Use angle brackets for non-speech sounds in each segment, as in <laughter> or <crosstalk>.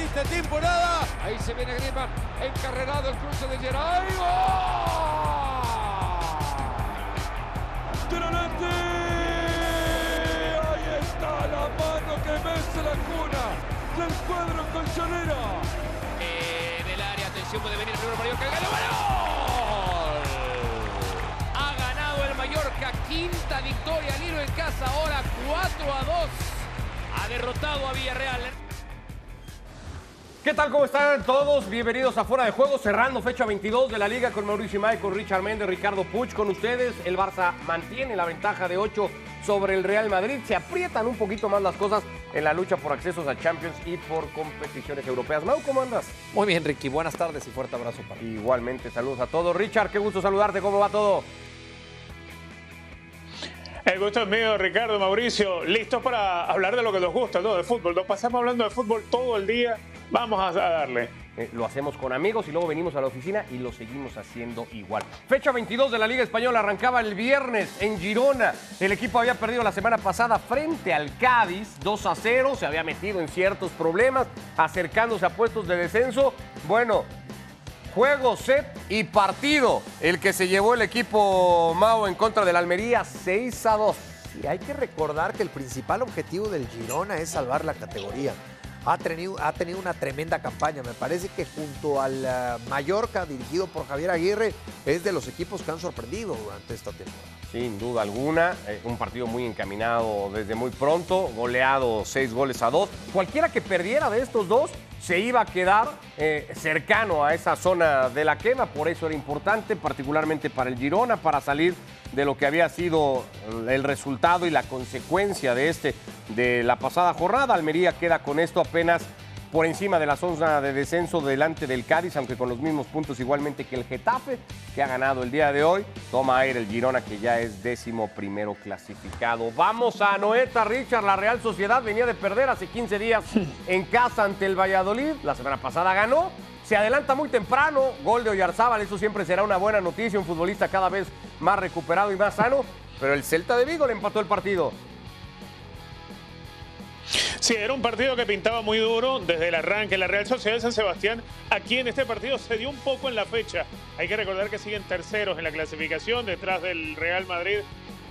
esta temporada. Ahí se viene Griezmann, encarrerado el cruce de Geray. ¡Gol! ¡Tronante! Ahí está la mano que vence la cuna del cuadro colchonero. En el área, atención, puede venir el primero Mallorca. ¡El gol! Ha ganado el Mallorca, quinta victoria al hilo en casa, ahora 4 a 2. Ha derrotado a Villarreal. ¿Qué tal? ¿Cómo están todos? Bienvenidos a Fuera de Juego, cerrando fecha 22 de la Liga con Mauricio Imay, con Richard Méndez, Ricardo Puch con ustedes. El Barça mantiene la ventaja de 8 sobre el Real Madrid. Se aprietan un poquito más las cosas en la lucha por accesos a Champions y por competiciones europeas. Mau, ¿cómo andas? Muy bien, Ricky. Buenas tardes y fuerte abrazo para ti. Igualmente, saludos a todos. Richard, qué gusto saludarte. ¿Cómo va todo? El gusto es mío, Ricardo, Mauricio. Listos para hablar de lo que nos gusta, ¿no? De fútbol. Nos pasamos hablando de fútbol todo el día. Vamos a darle. Eh, lo hacemos con amigos y luego venimos a la oficina y lo seguimos haciendo igual. Fecha 22 de la Liga Española arrancaba el viernes en Girona. El equipo había perdido la semana pasada frente al Cádiz 2 a 0. Se había metido en ciertos problemas, acercándose a puestos de descenso. Bueno, juego, set y partido. El que se llevó el equipo Mao en contra del Almería 6 a 2. Y hay que recordar que el principal objetivo del Girona es salvar la categoría. Ha tenido, ha tenido una tremenda campaña. Me parece que junto al uh, Mallorca, dirigido por Javier Aguirre, es de los equipos que han sorprendido durante esta temporada. Sin duda alguna, eh, un partido muy encaminado desde muy pronto, goleado seis goles a dos. Cualquiera que perdiera de estos dos se iba a quedar eh, cercano a esa zona de la quema, por eso era importante, particularmente para el Girona, para salir de lo que había sido el resultado y la consecuencia de este de la pasada jornada. Almería queda con esto apenas por encima de la zona de descenso delante del Cádiz, aunque con los mismos puntos igualmente que el Getafe, que ha ganado el día de hoy. Toma aire el Girona, que ya es décimo primero clasificado. Vamos a Noeta, Richard. La Real Sociedad venía de perder hace 15 días <laughs> en casa ante el Valladolid. La semana pasada ganó. Se adelanta muy temprano, gol de Oyarzábal, eso siempre será una buena noticia, un futbolista cada vez más recuperado y más sano, pero el Celta de Vigo le empató el partido. Sí, era un partido que pintaba muy duro desde el arranque. La Real Sociedad de San Sebastián, aquí en este partido, se dio un poco en la fecha. Hay que recordar que siguen terceros en la clasificación, detrás del Real Madrid,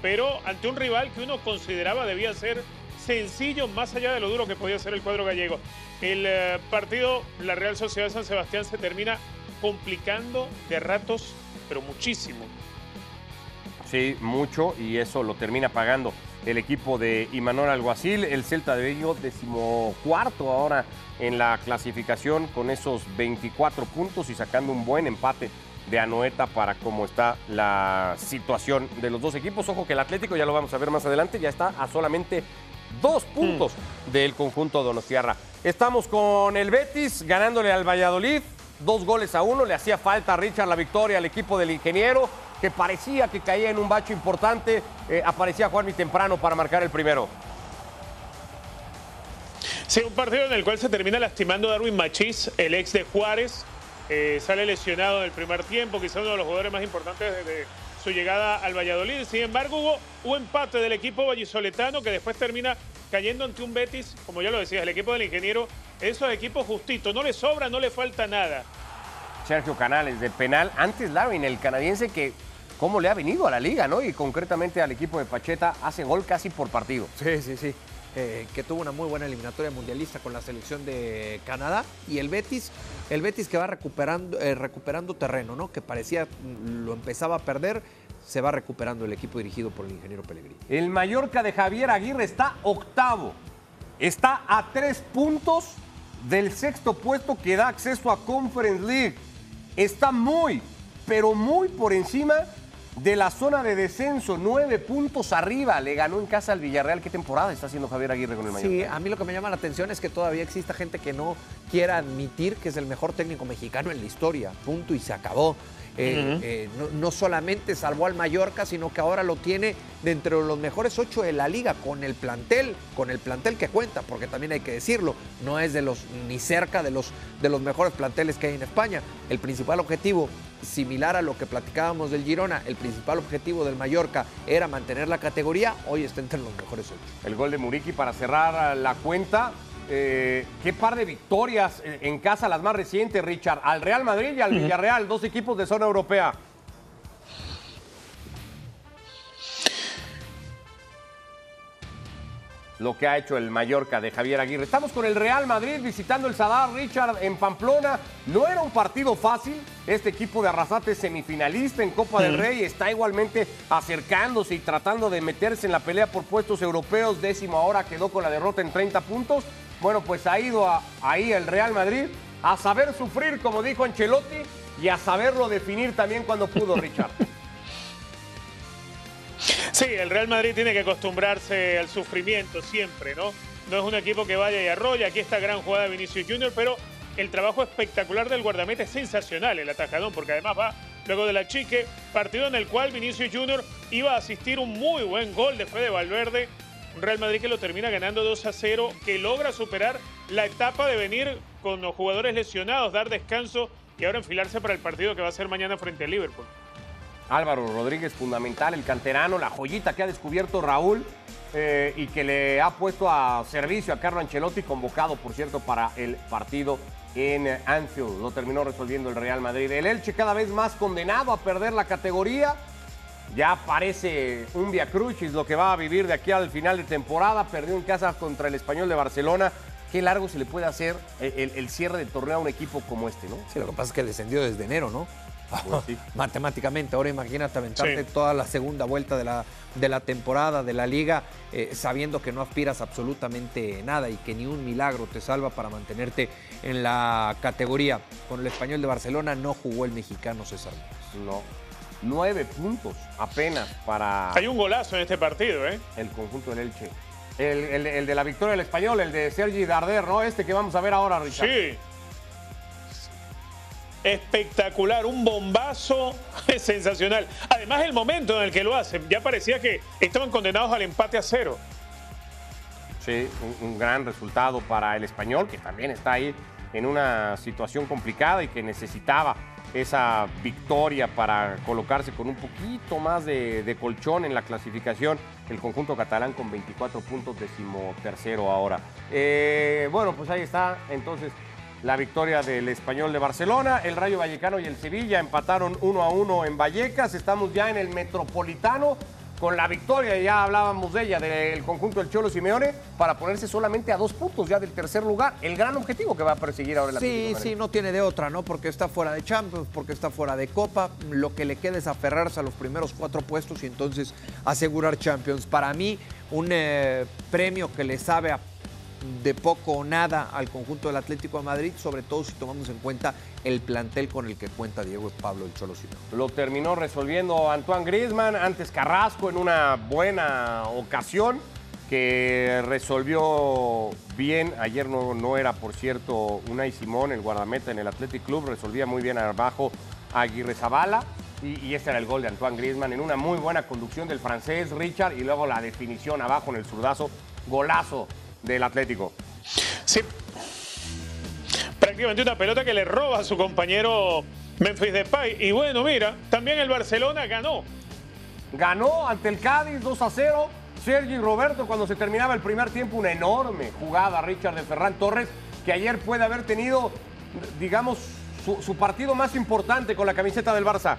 pero ante un rival que uno consideraba debía ser sencillo, más allá de lo duro que podía ser el cuadro gallego. El eh, partido, la Real Sociedad de San Sebastián se termina complicando de ratos, pero muchísimo. Sí, mucho, y eso lo termina pagando el equipo de Imanol Alguacil, el Celta de Vigo, decimocuarto ahora en la clasificación con esos 24 puntos y sacando un buen empate de Anoeta para cómo está la situación de los dos equipos. Ojo que el Atlético, ya lo vamos a ver más adelante, ya está a solamente dos puntos del conjunto Donostiarra. Estamos con el Betis ganándole al Valladolid, dos goles a uno, le hacía falta a Richard la victoria al equipo del ingeniero que parecía que caía en un bacho importante, eh, aparecía Juanmi temprano para marcar el primero. Sí, un partido en el cual se termina lastimando Darwin Machís, el ex de Juárez. Eh, sale lesionado en el primer tiempo, quizá uno de los jugadores más importantes desde su llegada al Valladolid. Sin embargo, hubo un empate del equipo vallisoletano que después termina cayendo ante un Betis, como ya lo decías, el equipo del ingeniero, esos equipos justitos, no le sobra, no le falta nada. Sergio Canales de penal, antes Darwin, el canadiense que cómo le ha venido a la liga, ¿no? Y concretamente al equipo de Pacheta hace gol casi por partido. Sí, sí, sí. Eh, que tuvo una muy buena eliminatoria mundialista con la selección de Canadá y el Betis, el Betis que va recuperando, eh, recuperando terreno, ¿no? Que parecía mm, lo empezaba a perder, se va recuperando el equipo dirigido por el ingeniero Pellegrini. El Mallorca de Javier Aguirre está octavo, está a tres puntos del sexto puesto que da acceso a Conference League. Está muy, pero muy por encima de la zona de descenso, nueve puntos arriba. Le ganó en casa al Villarreal. ¿Qué temporada está haciendo Javier Aguirre con el Mallorca? Sí, a mí lo que me llama la atención es que todavía exista gente que no quiera admitir que es el mejor técnico mexicano en la historia. Punto y se acabó. Eh, eh, no, no, solamente salvó al Mallorca, sino que ahora lo tiene dentro de los mejores ocho de la liga con el plantel, con el plantel que cuenta, porque también hay que decirlo, no es de los ni cerca de los, de los mejores planteles que hay en España. El principal objetivo, similar a lo que platicábamos del Girona, el principal objetivo del Mallorca era mantener la categoría, hoy está entre los mejores ocho. El gol de Muriqui para cerrar la cuenta. Eh, qué par de victorias en casa, las más recientes, Richard. Al Real Madrid y al Villarreal, dos equipos de zona europea. Lo que ha hecho el Mallorca de Javier Aguirre. Estamos con el Real Madrid visitando el Sadar Richard en Pamplona. No era un partido fácil. Este equipo de Arrasate semifinalista en Copa del Rey está igualmente acercándose y tratando de meterse en la pelea por puestos europeos. Décimo ahora quedó con la derrota en 30 puntos. Bueno, pues ha ido ahí el Real Madrid a saber sufrir, como dijo Ancelotti, y a saberlo definir también cuando pudo, <laughs> Richard. Sí, el Real Madrid tiene que acostumbrarse al sufrimiento siempre, ¿no? No es un equipo que vaya y arrolla. Aquí está gran jugada de Vinicius Junior, pero el trabajo espectacular del guardameta es sensacional, el atajadón, porque además va luego de la chique, partido en el cual Vinicius Junior iba a asistir un muy buen gol de Fede Valverde un Real Madrid que lo termina ganando 2 a 0, que logra superar la etapa de venir con los jugadores lesionados, dar descanso y ahora enfilarse para el partido que va a ser mañana frente al Liverpool. Álvaro Rodríguez, fundamental, el canterano, la joyita que ha descubierto Raúl eh, y que le ha puesto a servicio a Carlo Ancelotti, convocado, por cierto, para el partido en Anfield. Lo terminó resolviendo el Real Madrid. El Elche cada vez más condenado a perder la categoría ya parece un Via Crucis lo que va a vivir de aquí al final de temporada. Perdió en casa contra el Español de Barcelona. Qué largo se le puede hacer el, cierre de torneo a un equipo como este, ¿no? Sí, lo que pasa es que descendió desde enero, ¿no? Pues Matemáticamente, ahora imagínate aventarte toda la segunda vuelta de la, de la temporada de la liga, eh, sabiendo que no aspiras absolutamente nada y que ni un milagro te salva para mantenerte en la categoría. Con el español de Barcelona no jugó el mexicano César. No, Nueve puntos apenas para. Hay un golazo en este partido, ¿eh? El conjunto del Elche. El, de la victoria del español, el de Sergi Darder, ¿no? Este que vamos a ver ahora, Richard. Sí. Espectacular, un bombazo <laughs> sensacional. Además, el momento en el que lo hacen, ya parecía que estaban condenados al empate a cero. Sí, un gran resultado para el español, que también está ahí en una situación complicada y que necesitaba esa victoria para colocarse con un poquito más de, colchón en la clasificación. El conjunto catalán con 24 puntos, decimotercero ahora. Eh, bueno, pues ahí está entonces la victoria del español de Barcelona. El Rayo Vallecano y el Sevilla empataron uno a uno en Vallecas. Estamos ya en el Metropolitano con la victoria, ya hablábamos de ella, del conjunto del Cholo Simeone, para ponerse solamente a dos puntos ya del tercer lugar. El gran objetivo que va a perseguir ahora el Sí, sí, no tiene de otra, ¿no? Porque está fuera de Champions, porque está fuera de Copa. Lo que le queda es aferrarse a los primeros cuatro puestos y entonces asegurar Champions. Para mí, un eh, premio que le sabe a de poco o nada al conjunto del Atlético de Madrid, sobre todo si tomamos en cuenta el plantel con el que cuenta Diego Pablo el Cholo Lo terminó resolviendo Antoine Griezmann, antes Carrasco en una buena ocasión que resolvió bien. Ayer no, no era, por cierto, Unai Simón, el guardameta en el Athletic Club, resolvía muy bien abajo a Aguirre Zabala. Y, y, este era el gol de Antoine Griezmann en una muy buena conducción del francés Richard y luego la definición abajo en el zurdazo. Golazo del Atlético. Sí. Prácticamente una pelota que le roba a su compañero Memphis Depay. Y bueno, mira, también el Barcelona ganó. Ganó ante el Cádiz 2 a 0. Sergi Roberto cuando se terminaba el primer tiempo, una enorme jugada Richard de Ferran Torres, que ayer puede haber tenido, digamos, su, su partido más importante con la camiseta del Barça.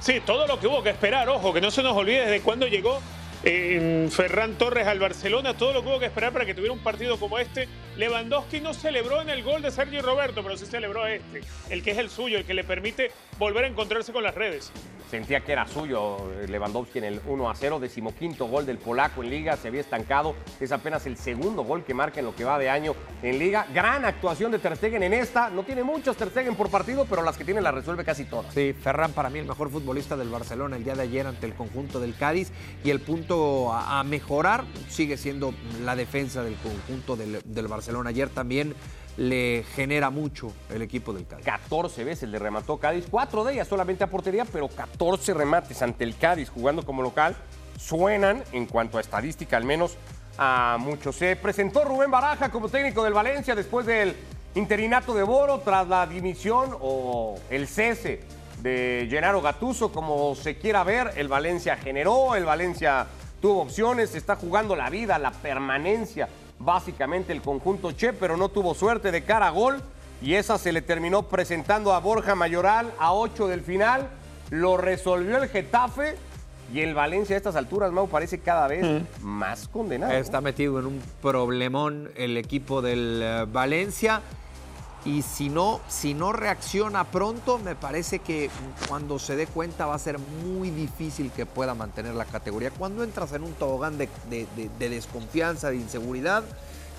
Sí, todo lo que hubo que esperar, ojo, que no se nos olvide desde cuándo llegó en Ferran Torres al Barcelona, todo lo que hubo que esperar para que tuviera un partido como este. Lewandowski no celebró en el gol de Sergio Roberto, pero sí celebró este, el que es el suyo, el que le permite volver a encontrarse con las redes sentía que era suyo Lewandowski en el 1 a 0, decimoquinto gol del polaco en liga, se había estancado, es apenas el segundo gol que marca en lo que va de año en liga. Gran actuación de Ter Stegen en esta, no tiene muchos Ter Stegen por partido, pero las que tiene las resuelve casi todas. Sí, Ferran para mí el mejor futbolista del Barcelona el día de ayer ante el conjunto del Cádiz y el punto a, mejorar sigue siendo la defensa del conjunto del, del Barcelona Barcelona. Ayer también le genera mucho el equipo del Cádiz. 14 veces le remató Cádiz, cuatro de ellas solamente a portería, pero 14 remates ante el Cádiz jugando como local suenan, en cuanto a estadística al menos, a muchos. Se presentó Rubén Baraja como técnico del Valencia después del interinato de Boro tras la dimisión o el cese de Gennaro Gatuso, como se quiera ver. El Valencia generó, el Valencia tuvo opciones, está jugando la vida, la permanencia básicamente el conjunto Che, pero no tuvo suerte de cara a gol y esa se le terminó presentando a Borja Mayoral a 8 del final. Lo resolvió el Getafe y el Valencia a estas alturas, Mau, parece cada vez más condenado. Está metido en un problemón el equipo del eh, Valencia. Y si no, si no reacciona pronto, me parece que cuando se dé cuenta va a ser muy difícil que pueda mantener la categoría. Cuando entras en un tobogán de, de- de- de desconfianza, de inseguridad,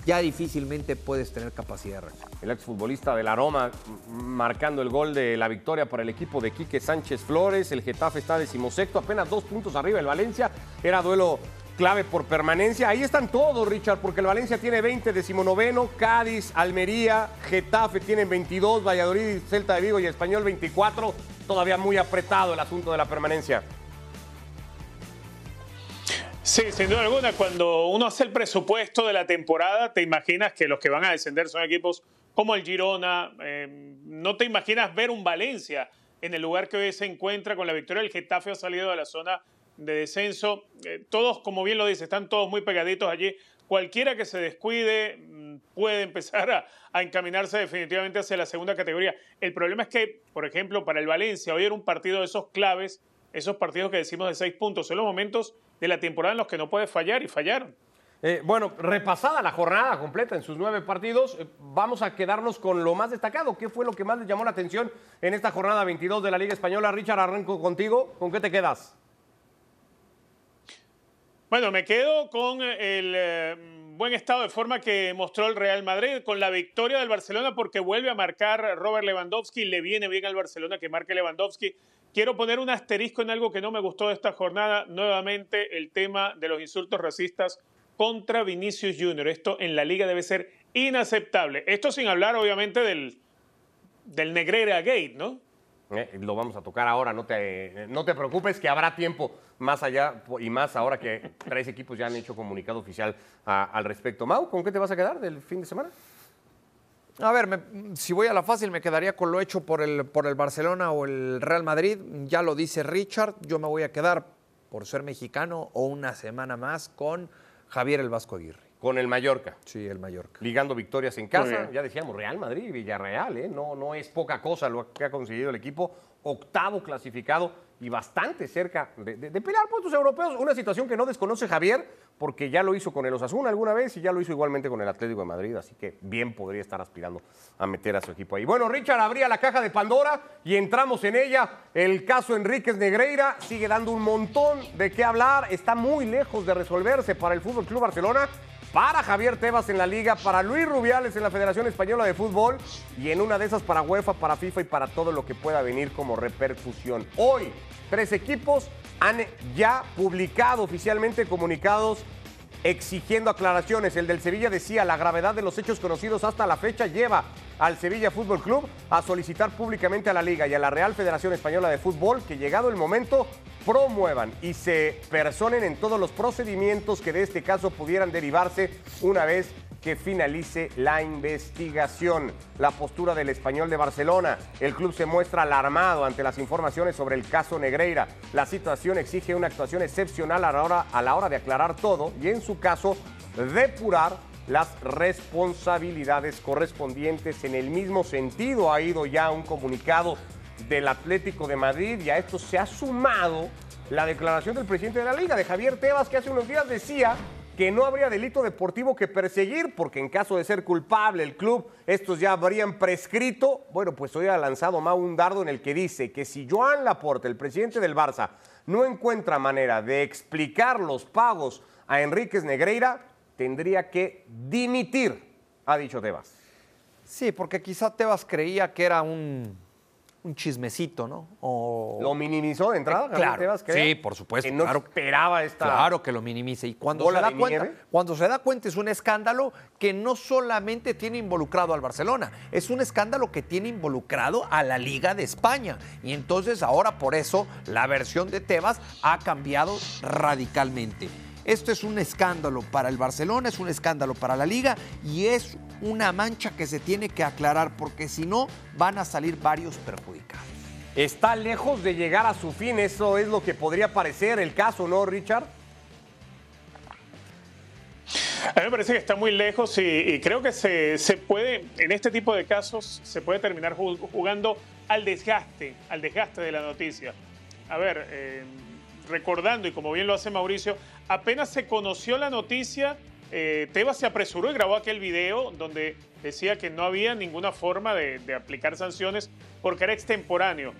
ya difícilmente puedes tener capacidad de reacción. El exfutbolista del Aroma marcando el gol de la victoria para el equipo de Quique Sánchez Flores. El Getafe está decimosexto, apenas dos puntos arriba el Valencia. Era duelo clave por permanencia. Ahí están todos, Richard, porque el Valencia tiene 20, decimonoveno, Cádiz, Almería, Getafe tienen 22, Valladolid, Celta de Vigo y Español 24. Todavía muy apretado el asunto de la permanencia. Sí, sin duda alguna, cuando uno hace el presupuesto de la temporada, te imaginas que los que van a descender son equipos como el Girona, eh, no te imaginas ver un Valencia en el lugar que hoy se encuentra con la victoria del Getafe ha salido de la zona de descenso. Eh, todos, como bien lo dice, están todos muy pegaditos allí. Cualquiera que se descuide mm, puede empezar a, a encaminarse definitivamente hacia la segunda categoría. El problema es que, por ejemplo, para el Valencia, hoy era un partido de esos claves, esos partidos que decimos de seis puntos, son los momentos de la temporada en los que no puede fallar y fallaron. Eh, bueno, repasada la jornada completa en sus nueve partidos, eh, vamos a quedarnos con lo más destacado. ¿Qué fue lo que más les llamó la atención en esta jornada 22 de la Liga Española? Richard, arranco contigo. ¿Con qué te quedas? Bueno, me quedo con el eh, buen estado de forma que mostró el Real Madrid, con la victoria del Barcelona porque vuelve a marcar Robert Lewandowski, le viene bien al Barcelona que marque Lewandowski. Quiero poner un asterisco en algo que no me gustó de esta jornada, nuevamente el tema de los insultos racistas contra Vinicius Junior. Esto en la liga debe ser inaceptable. Esto sin hablar obviamente del, del Negreira Gate, ¿no? Eh, lo vamos a tocar ahora, no te, no te preocupes que habrá tiempo más allá y más ahora que tres equipos ya han hecho comunicado oficial al respecto. Mau, ¿con qué te vas a quedar del fin de semana? A ver, si voy a la fácil, me quedaría con lo hecho por el, por el Barcelona o el Real Madrid. Ya lo dice Richard, yo me voy a quedar, por ser mexicano, o una semana más con Javier el Vasco Aguirre. Con el Mallorca. Sí, el Mallorca. ligando victorias en casa. Ya decíamos, Real Madrid y Villarreal, ¿eh? no, no es poca cosa lo que ha conseguido el equipo. Octavo clasificado y bastante cerca de, de- de pelear puestos europeos. Una situación que no desconoce Javier, porque ya lo hizo con el Osasuna alguna vez y ya lo hizo igualmente con el Atlético de Madrid. Así que bien podría estar aspirando a meter a su equipo ahí. Bueno, Richard abría la caja de Pandora y entramos en ella. El caso Enríquez Negreira sigue dando un montón de qué hablar. Está muy lejos de resolverse para el Fútbol Club Barcelona para Javier Tebas en la liga, para Luis Rubiales en la Federación Española de Fútbol y en una de esas para UEFA, para FIFA y para todo lo que pueda venir como repercusión. Hoy, tres equipos han ya publicado oficialmente comunicados exigiendo aclaraciones. El del Sevilla decía, la gravedad de los hechos conocidos hasta la fecha lleva al Sevilla Fútbol Club a solicitar públicamente a la Liga y a la Real Federación Española de Fútbol que llegado el momento promuevan y se personen en todos los procedimientos que de este caso pudieran derivarse una vez que finalice la investigación. La postura del español de Barcelona. El club se muestra alarmado ante las informaciones sobre el caso Negreira. La situación exige una actuación excepcional a la hora, a la hora de aclarar todo y en su caso depurar las responsabilidades correspondientes. En el mismo sentido ha ido ya un comunicado del Atlético de Madrid y a esto se ha sumado la declaración del presidente de la liga, de Javier Tebas, que hace unos días decía que no habría delito deportivo que perseguir, porque en caso de ser culpable el club, estos ya habrían prescrito. Bueno, pues hoy ha lanzado Mau un dardo en el que dice que si Joan Laporte, el presidente del Barça, no encuentra manera de explicar los pagos a Enríquez Negreira, tendría que dimitir, ha dicho Tebas. Sí, porque quizá Tebas creía que era un, un chismecito, ¿no? O... Lo minimizó de entrada, Javier Claro, Tebas, sí, por supuesto, Que no claro. esperaba esta. Claro que lo minimice. Y cuando se, da cuenta, nieve. cuando se da cuenta es un escándalo que no solamente tiene involucrado al Barcelona, es un escándalo que tiene involucrado a la Liga de España. Y entonces ahora por eso la versión de Tebas ha cambiado radicalmente. Esto es un escándalo para el Barcelona, es un escándalo para la liga y es una mancha que se tiene que aclarar porque si no van a salir varios perjudicados. Está lejos de llegar a su fin, eso es lo que podría parecer el caso, ¿no, Richard? A mí me parece que está muy lejos y, y creo que se, se puede, en este tipo de casos, se puede terminar ju- jugando al desgaste, al desgaste de la noticia. A ver, eh, recordando, y como bien lo hace Mauricio, apenas se conoció la noticia, eh, Tebas se apresuró y grabó aquel video donde decía que no había ninguna forma de, aplicar sanciones porque era extemporáneo.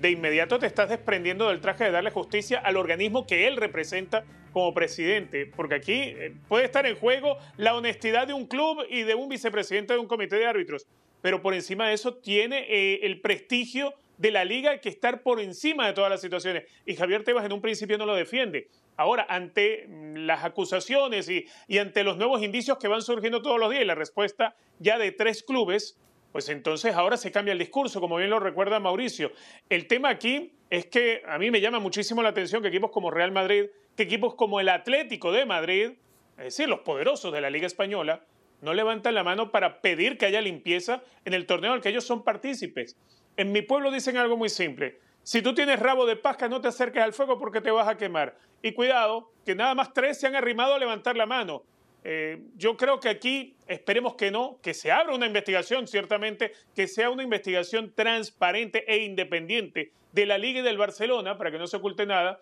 De inmediato te estás desprendiendo del traje de darle justicia al organismo que él representa como presidente, porque aquí eh, puede estar en juego la honestidad de un club y de un vicepresidente de un comité de árbitros, pero por encima de eso tiene eh, el prestigio de la liga que estar por encima de todas las situaciones. Y Javier Tebas en un principio no lo defiende. Ahora, ante mm, las acusaciones y, y ante los nuevos indicios que van surgiendo todos los días y la respuesta ya de tres clubes, pues entonces ahora se cambia el discurso, como bien lo recuerda Mauricio. El tema aquí es que a mí me llama muchísimo la atención que equipos como Real Madrid, que equipos como el Atlético de Madrid, es decir, los poderosos de la Liga Española, no levantan la mano para pedir que haya limpieza en el torneo al que ellos son partícipes. En mi pueblo dicen algo muy simple. Si tú tienes rabo de pasca, no te acerques al fuego porque te vas a quemar. Y cuidado, que nada más tres se han arrimado a levantar la mano. Eh, yo creo que aquí esperemos que no, que se abra una investigación, ciertamente, que sea una investigación transparente e independiente de la Liga y del Barcelona, para que no se oculte nada,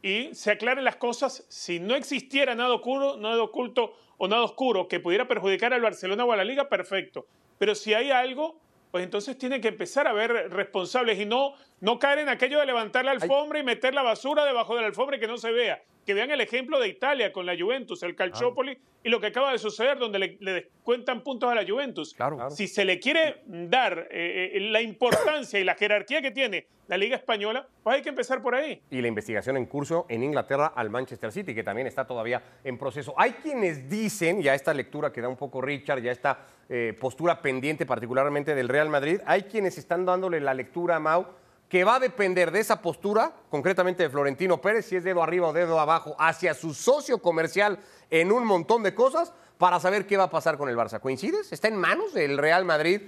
y se aclaren las cosas. Si no existiera nada oculto, nada oculto o nada oscuro que pudiera perjudicar al Barcelona o a la Liga, perfecto. Pero si hay algo, pues entonces tiene que empezar a haber responsables y no, no caer en aquello de levantar la alfombra y meter la basura debajo de la alfombra y que no se vea. Que vean el ejemplo de Italia con la Juventus, el Calciopoli y lo que acaba de suceder donde le, le descuentan puntos a la Juventus. Claro. Claro. Si se le quiere dar eh, eh, la importancia y la jerarquía que tiene la Liga Española, pues hay que empezar por ahí. y la investigación en curso en Inglaterra al Manchester City, que también está todavía en proceso. Hay quienes dicen, ya esta lectura que da un poco Richard, ya esta eh, postura pendiente particularmente del Real Madrid, hay quienes están dándole la lectura a Mau, que va a depender de esa postura, concretamente de Florentino Pérez, si es dedo arriba o dedo abajo, hacia su socio comercial en un montón de cosas, para saber qué va a pasar con el Barça. ¿Coincides? ¿Está en manos del Real Madrid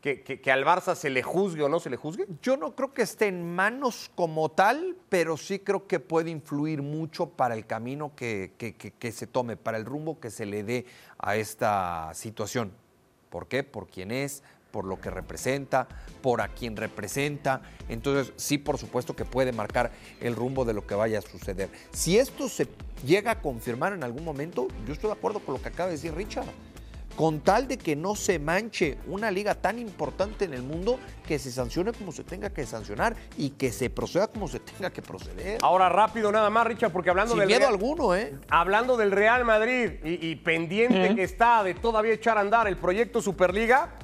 que, al Barça se le juzgue o no se le juzgue? Yo no creo que esté en manos como tal, pero sí creo que puede influir mucho para el camino que- que se tome, para el rumbo que se le dé a esta situación. ¿Por qué? Por quién es, por lo que representa, por a quién representa. Entonces, sí, por supuesto que puede marcar el rumbo de lo que vaya a suceder. Si esto se llega a confirmar en algún momento, yo estoy de acuerdo con lo que acaba de decir Richard con tal de que no se manche una liga tan importante en el mundo, que se sancione como se tenga que sancionar y que se proceda como se tenga que proceder. Ahora rápido nada más, Richard, porque hablando Sin del miedo Real- alguno, ¿eh? Hablando del Real Madrid y, y pendiente que está de todavía echar a andar el proyecto Superliga,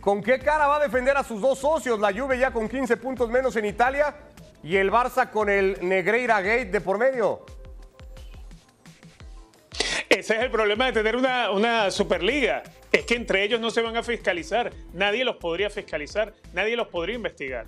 ¿con qué cara va a defender a sus dos socios? La Juve ya con 15 puntos menos en Italia y el Barça con el Negreira Gate de por medio. Ese es el problema de tener una, una Superliga. Es que entre ellos no se van a fiscalizar. Nadie los podría fiscalizar. Nadie los podría investigar.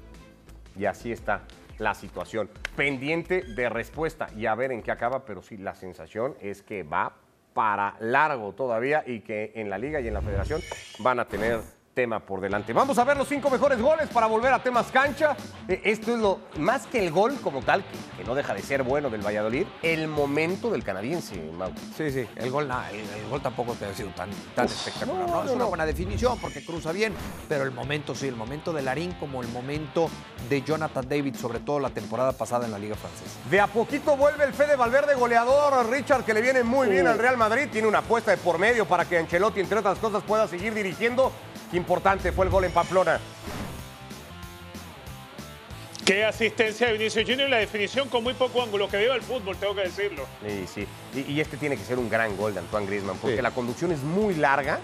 Y así está la situación. Pendiente de respuesta y a ver en qué acaba, pero sí, la sensación es que va para largo todavía y que en la liga y en la federación van a tener tema por delante. Vamos a ver los cinco mejores goles para volver a temas cancha. Eh, Esto es lo más que el gol como tal, que, no deja de ser bueno del Valladolid, el momento del canadiense, Mau. Sí, sí, el gol, na- el, el gol tampoco te ha sido tan, tan espectacular. no, No, es no, una no. buena definición porque cruza bien, pero el momento sí, el momento de Larín como el momento de Jonathan David, sobre todo la temporada pasada en la Liga Francesa. De a poquito vuelve el Fede Valverde goleador, Richard, que le viene muy bien al Real Madrid. Tiene una apuesta de por medio para que Ancelotti, entre otras cosas, pueda seguir dirigiendo. Qué importante fue el gol en Pamplona. Qué asistencia de Vinicius Junior y la definición con muy poco ángulo. Que viva el fútbol, tengo que decirlo. Sí, sí. Y, y este tiene que ser un gran gol de Antoine Griezmann, porque la conducción es muy larga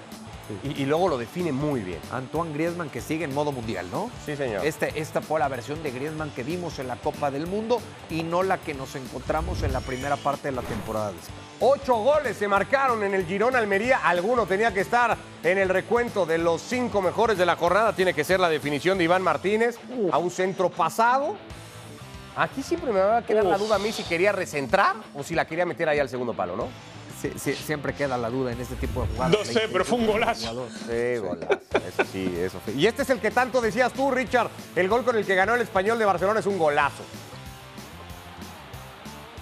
Y, y luego lo define muy bien. Antoine Griezmann que sigue en modo mundial, ¿no? Sí, señor. Este, esta fue la versión de Griezmann que vimos en la Copa del Mundo y no la que nos encontramos en la primera parte de la temporada. de. Ocho goles se marcaron en el Girón Almería. Alguno tenía que estar en el recuento de los cinco mejores de la jornada. Tiene que ser la definición de Iván Martínez a un centro pasado. Aquí siempre me va a quedar la duda a mí si quería recentrar o si la quería meter ahí al segundo palo, ¿no? Sí, sí, siempre queda la duda en este tipo de jugadas. No sé, pero fue un golazo. Sí, golazo. Eso sí, eso sí. Y este es el que tanto decías tú, Richard. El gol con el que ganó el español de Barcelona es un golazo.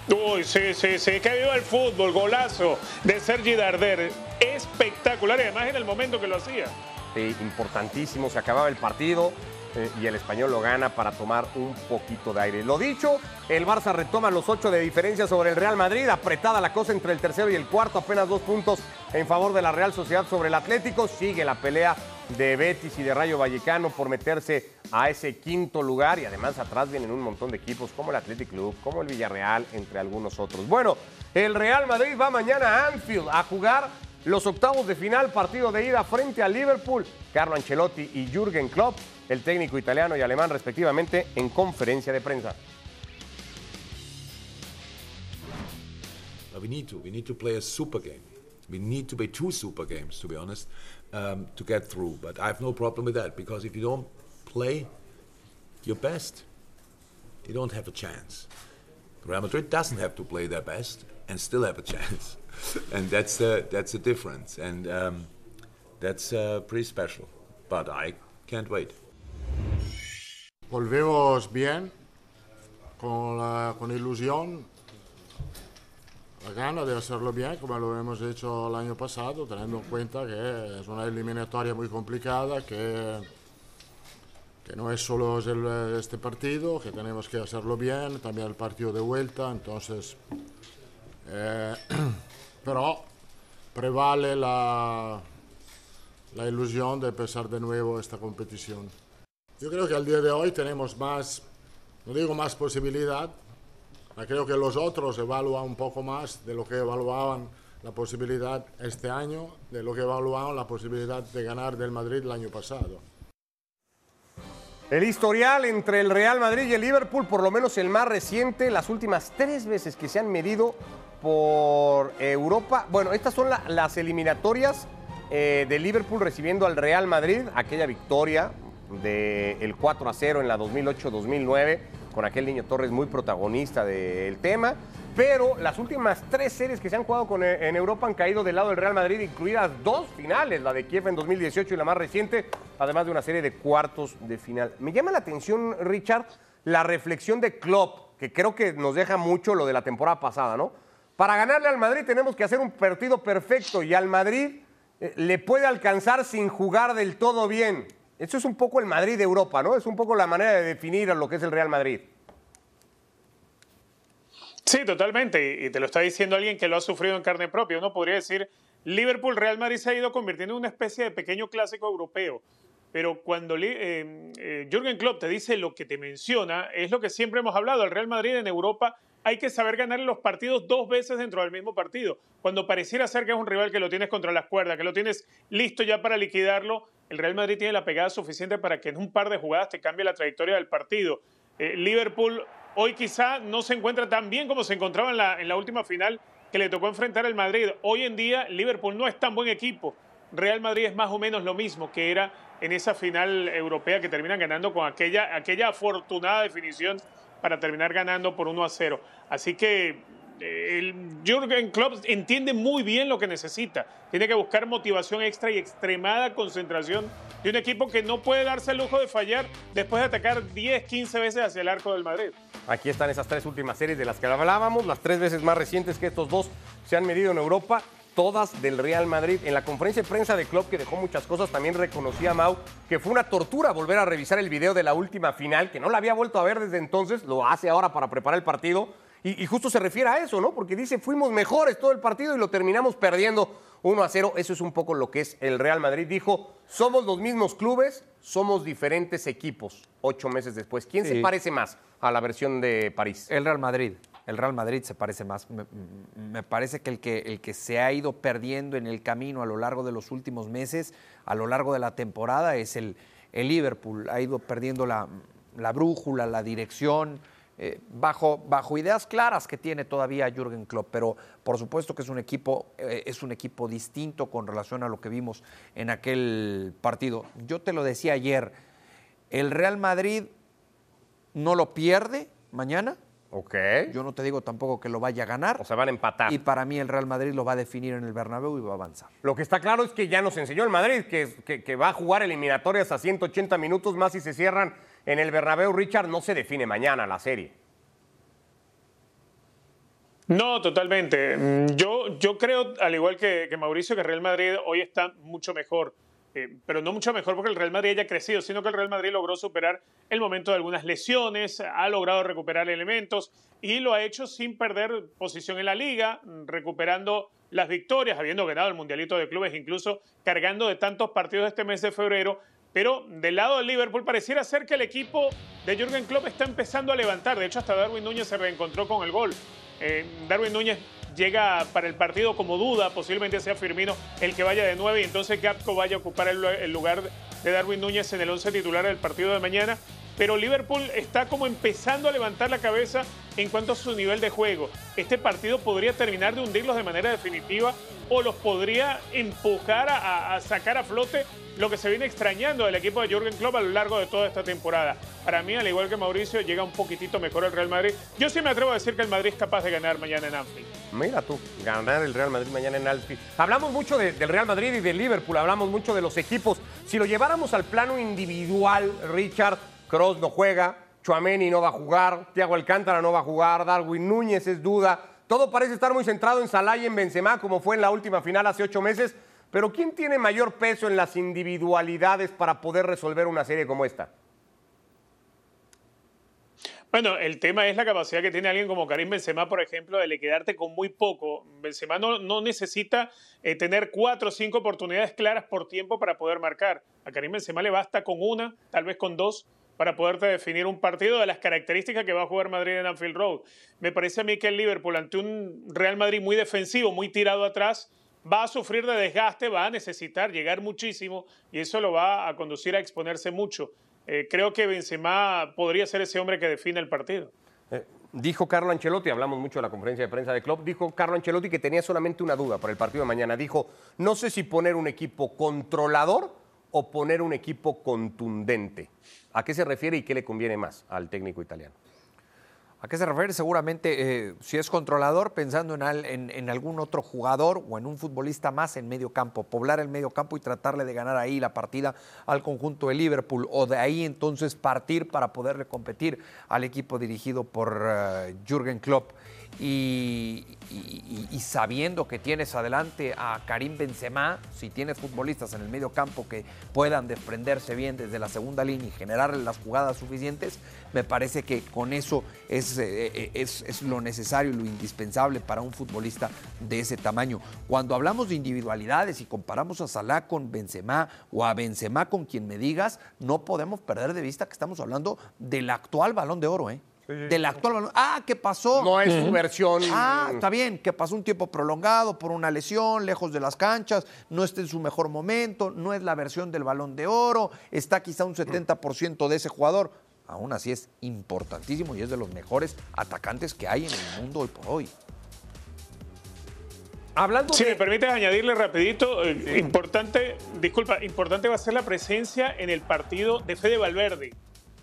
Uy, sí, sí, sí, que viva el fútbol, golazo de Sergi Darder. Espectacular, y además en el momento que lo hacía. Sí, importantísimo, se acababa el partido eh, y el español lo gana para tomar un poquito de aire. Lo dicho, el Barça retoma los ocho de diferencia sobre el Real Madrid, apretada la cosa entre el tercero y el cuarto, apenas dos puntos en favor de la Real Sociedad sobre el Atlético. Sigue la pelea de Betis y de Rayo Vallecano por meterse a ese quinto lugar y además atrás vienen un montón de equipos como el Athletic Club, como el Villarreal, entre algunos otros. Bueno, el Real Madrid va mañana a Anfield a jugar los octavos de final, partido de ida frente a Liverpool. Carlo Ancelotti y Jürgen Klopp, el técnico italiano y alemán respectivamente, en conferencia de prensa. We need to. We need to play a super game. We need to play two super games, to be honest, um, to get through. But I have no problem with that because if you don't play your best, you don't have a chance. Real Madrid doesn't have to play their best and still have a chance, <laughs> and that's the that's the difference, and um, that's uh, pretty special. But I can't wait. Volvemos bien, con, la- con ilusión, la gana de hacerlo bien, como lo hemos hecho el año pasado, teniendo en cuenta que es una eliminatoria muy complicada, que, que no es solo el- este partido, que tenemos que hacerlo bien, también el partido de vuelta, entonces, eh, <clears throat> pero prevale la, la ilusión de empezar de nuevo esta competición. Yo creo que al día de hoy tenemos más, no digo más posibilidad, creo que los otros evalúan un poco más de lo que evaluaban la posibilidad este año, de lo que evaluaban la posibilidad de ganar del Madrid el año pasado. El historial entre el Real Madrid y el Liverpool, por lo menos el más reciente, las últimas tres veces que se han medido por Europa. Bueno, estas son la- las eliminatorias eh, de Liverpool recibiendo al Real Madrid, aquella victoria del 4 a 0 en la 2008-2009, con aquel niño Torres muy protagonista del tema. Pero las últimas tres series que se han jugado eh, en Europa han caído del lado del Real Madrid, incluidas dos finales, la de Kiev en 2018 y la más reciente, además de una serie de cuartos de final. Me llama la atención, Richard, la reflexión de Klopp, que creo que nos deja mucho lo de la temporada pasada, ¿no? Para ganarle al Madrid tenemos que hacer un partido perfecto y al Madrid eh, le puede alcanzar sin jugar del todo bien. Eso es un poco el Madrid de Europa, ¿no? Es un poco la manera de definir a lo que es el Real Madrid. Sí, totalmente. Y te lo está diciendo alguien que lo ha sufrido en carne propia. Uno podría decir, Liverpool, Real Madrid se ha ido convirtiendo en una especie de pequeño clásico europeo. Pero cuando eh, eh, Jürgen Klopp te dice lo que te menciona, es lo que siempre hemos hablado. El Real Madrid en Europa hay que saber ganar los partidos dos veces dentro del mismo partido. Cuando pareciera ser que es un rival que lo tienes contra las cuerdas, que lo tienes listo ya para liquidarlo, el Real Madrid tiene la pegada suficiente para que en un par de jugadas te cambie la trayectoria del partido. Eh, Liverpool hoy quizá no se encuentra tan bien como se encontraba en la, en la última final que le tocó enfrentar al Madrid. Hoy en día Liverpool no es tan buen equipo. Real Madrid es más o menos lo mismo que era en esa final europea que terminan ganando con aquella, aquella afortunada definición para terminar ganando por 1 a 0. Así que eh, el Jürgen Klopp entiende muy bien lo que necesita. Tiene que buscar motivación extra y extremada concentración de un equipo que no puede darse el lujo de fallar después de atacar 10, 15 veces hacia el arco del Madrid. Aquí están esas tres últimas series de las que hablábamos, las tres veces más recientes que estos dos se han medido en Europa, todas del Real Madrid. En la conferencia de prensa de Klopp, que dejó muchas cosas, también reconocía Mau que fue una tortura volver a revisar el video de la última final, que no la había vuelto a ver desde entonces, lo hace ahora para preparar el partido. Y, y justo se refiere a eso, ¿no? Porque dice, fuimos mejores todo el partido y lo terminamos perdiendo 1 a 0. Eso es un poco lo que es el Real Madrid. Dijo, somos los mismos clubes, somos diferentes equipos. Ocho meses después. ¿Quién se parece más a la versión de París? El Real Madrid. El Real Madrid se parece más. Me, parece que el, que el que se ha ido perdiendo en el camino a lo largo de los últimos meses, a lo largo de la temporada, es el, el Liverpool. Ha ido perdiendo la, la brújula, la dirección, eh, bajo, bajo ideas claras que tiene todavía Jürgen Klopp, pero por supuesto que es un equipo, eh, es un equipo distinto con relación a lo que vimos en aquel partido. Yo te lo decía ayer, el Real Madrid no lo pierde mañana. Ok. Yo no te digo tampoco que lo vaya a ganar. O sea, van a empatar. Y para mí el Real Madrid lo va a definir en el Bernabéu y va a avanzar. Lo que está claro es que ya nos enseñó el Madrid que, que, que va a jugar eliminatorias a 180 minutos más y se cierran en el Bernabéu. Richard, no se define mañana la serie. No, totalmente. Mm, Yo, yo creo, al igual que, que Mauricio, que Real Madrid hoy está mucho mejor. Eh, pero no mucho mejor porque el Real Madrid haya crecido, sino que el Real Madrid logró superar el momento de algunas lesiones, ha logrado recuperar elementos y lo ha hecho sin perder posición en la liga, recuperando las victorias, habiendo ganado el Mundialito de Clubes, incluso cargando de tantos partidos este mes de febrero. Pero del lado del Liverpool pareciera ser que el equipo de Jürgen Klopp está empezando a levantar. De hecho, hasta Darwin Núñez se reencontró con el gol. Eh, Darwin Núñez llega para el partido como duda, posiblemente sea Firmino el que vaya de 9 y entonces Gapco vaya a ocupar el, el lugar de Darwin Núñez en el 11 titular del partido de mañana. Pero Liverpool está como empezando a levantar la cabeza en cuanto a su nivel de juego. Este partido podría terminar de hundirlos de manera definitiva o los podría empujar a, sacar a flote lo que se viene extrañando del equipo de Jürgen Klopp a lo largo de toda esta temporada. Para mí, al igual que Mauricio, llega un poquitito mejor el Real Madrid. Yo sí me atrevo a decir que el Madrid es capaz de ganar mañana en Anfield. Mira tú, ganar el Real Madrid mañana en Anfield. Hablamos mucho de- del Real Madrid y del Liverpool, hablamos mucho de los equipos. Si lo lleváramos al plano individual, Richard, Cross no juega, Chuameni no va a jugar, Thiago Alcántara no va a jugar, Darwin Núñez es duda. Todo parece estar muy centrado en Salah y en Benzema, como fue en la última final hace ocho meses. Pero ¿quién tiene mayor peso en las individualidades para poder resolver una serie como esta? Bueno, el tema es la capacidad que tiene alguien como Karim Benzema, por ejemplo, de quedarte con muy poco. Benzema no, no necesita eh, tener cuatro o cinco oportunidades claras por tiempo para poder marcar. A Karim Benzema le basta con una, tal vez con dos, para poderte definir un partido de las características que va a jugar Madrid en Anfield Road. Me parece a mí que el Liverpool, ante un Real Madrid muy defensivo, muy tirado atrás, va a sufrir de desgaste, va a necesitar llegar muchísimo y eso lo va a conducir a exponerse mucho. Eh, creo que Benzema podría ser ese hombre que define el partido. Eh, dijo Carlo Ancelotti, hablamos mucho de la conferencia de prensa de Klopp, dijo Carlo Ancelotti que tenía solamente una duda para el partido de mañana. Dijo, no sé si poner un equipo controlador o poner un equipo contundente. ¿A qué se refiere y qué le conviene más al técnico italiano? ¿A qué se refiere? Seguramente, eh, si es controlador, pensando en, al- en- en algún otro jugador o en un futbolista más en medio campo, poblar el medio campo y tratarle de ganar ahí la partida al conjunto de Liverpool, o de ahí entonces partir para poderle competir al equipo dirigido por eh, Jürgen Klopp. Y, sabiendo que tienes adelante a Karim Benzema, si tienes futbolistas en el medio campo que puedan desprenderse bien desde la segunda línea y generar las jugadas suficientes, me parece que con eso es, eh, eh, es, es lo necesario y lo indispensable para un futbolista de ese tamaño. Cuando hablamos de individualidades y comparamos a Salah con Benzema o a Benzema con quien me digas, no podemos perder de vista que estamos hablando del actual balón de oro, ¿eh? Del actual balón. Ah, ¿qué pasó? No es su versión. Ah, está bien, que pasó un tiempo prolongado por una lesión, lejos de las canchas, no está en su mejor momento, no es la versión del balón de oro, está quizá un 70% de ese jugador. Aún así es importantísimo y es de los mejores atacantes que hay en el mundo hoy por hoy. Hablando Si de... me permites añadirle rapidito, eh, importante, disculpa, importante va a ser la presencia en el partido de Fede Valverde,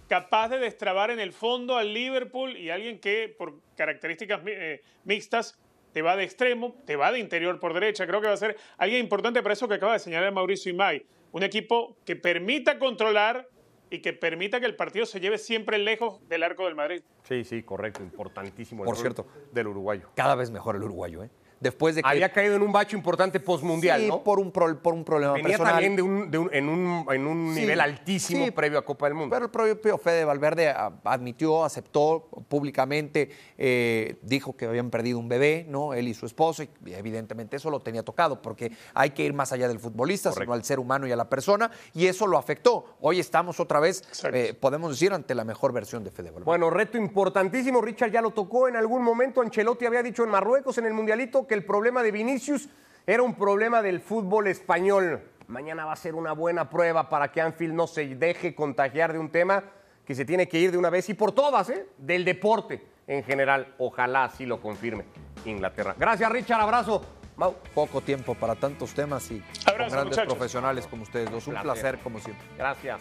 capaz de destrabar en el fondo al Liverpool y alguien que por características eh, mixtas te va de extremo, te va de interior por derecha, creo que va a ser alguien importante para eso que acaba de señalar Mauricio Imay, un equipo que permita controlar y que permita que el partido se lleve siempre lejos del arco del Madrid. Sí, sí, correcto, importantísimo. el Por cierto. Del uruguayo. Cada vez mejor el uruguayo, ¿eh? Después de que Había caído en un bacho importante postmundial, sí, ¿no? por un pro- por un problema Venía personal. también de un, de un- en un, en un Sí, nivel altísimo sí, previo a Copa del Mundo. Pero el propio Fede Valverde a- admitió, aceptó públicamente, eh, dijo que habían perdido un bebé, ¿no? Él y su esposa, y evidentemente eso lo tenía tocado, porque hay que ir más allá del futbolista, sino al ser humano y a la persona, y eso lo afectó. Hoy estamos otra vez, eh, podemos decir, ante la mejor versión de Fede Valverde. Bueno, reto importantísimo. Richard ya lo tocó en algún momento. Ancelotti había dicho en Marruecos, en el Mundialito, que el problema de Vinicius era un problema del fútbol español. Mañana va a ser una buena prueba para que Anfield no se deje contagiar de un tema que se tiene que ir de una vez y por todas, ¿eh? Del deporte en general. Ojalá así lo confirme Inglaterra. Gracias, Richard. Abrazo. Mau. Poco tiempo para tantos temas y Abrazo, con grandes muchachos. profesionales como ustedes dos. Un Placer. placer como siempre. Gracias.